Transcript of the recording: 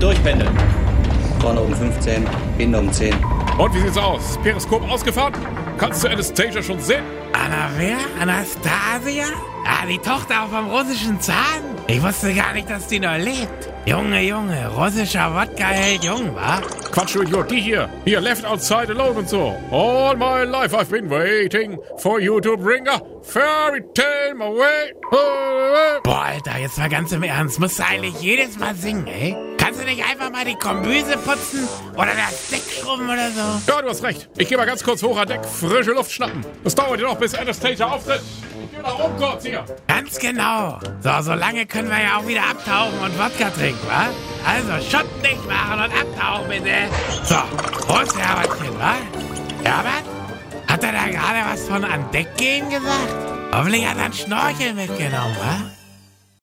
durchpendeln. Vorne um 15, hinten um 10. Und wie sieht's aus? Periskop ausgefahren? Kannst du Anastasia schon sehen? Anna wer? Anastasia? Ah, die Tochter vom russischen Zahn? Ich wusste gar nicht, dass die noch lebt. Junge, Junge, russischer Wodka hält jung, wa? Quatsch, du Idiot, die hier. Hier, left outside alone und so. All my life I've been waiting for you to bring a fairy tale my way. Boah, Alter, jetzt mal ganz im Ernst. Musst du eigentlich jedes Mal singen, ey? Kannst du nicht einfach mal die Kombüse putzen oder das Deck schrubben oder so? Ja, du hast recht. Ich geh mal ganz kurz hoch an Deck, frische Luft schnappen. Das dauert ja noch, bis Anastasia auftritt. Ich geh nach oben kurz hier. Ganz genau. So, so lange können wir ja auch wieder abtauchen und Wodka trinken, wa? Also, Schott nicht machen und abtauchen, bitte. So, Prost, Herbertchen, wa? Herbert? Hat er da gerade was von an Deck gehen gesagt? Hoffentlich hat er einen Schnorchel mitgenommen, wa?